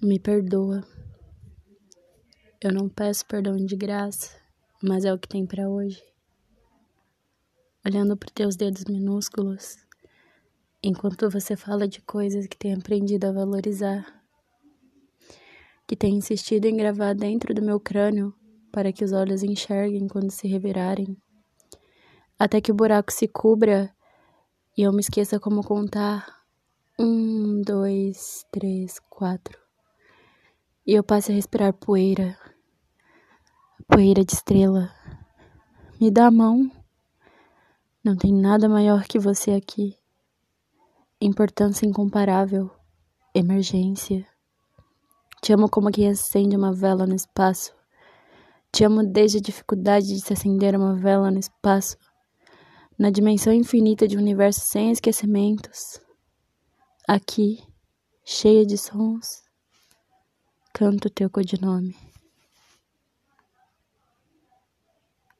Me perdoa. Eu não peço perdão de graça, mas é o que tem para hoje. Olhando para teus dedos minúsculos, enquanto você fala de coisas que tem aprendido a valorizar, que tem insistido em gravar dentro do meu crânio para que os olhos enxerguem quando se revirarem, até que o buraco se cubra e eu me esqueça como contar um, dois, três, quatro. E eu passe a respirar poeira, poeira de estrela. Me dá a mão. Não tem nada maior que você aqui. Importância incomparável, emergência. Te amo como quem acende uma vela no espaço. Te amo desde a dificuldade de se acender uma vela no espaço na dimensão infinita de um universo sem esquecimentos. Aqui, cheia de sons, canto teu codinome.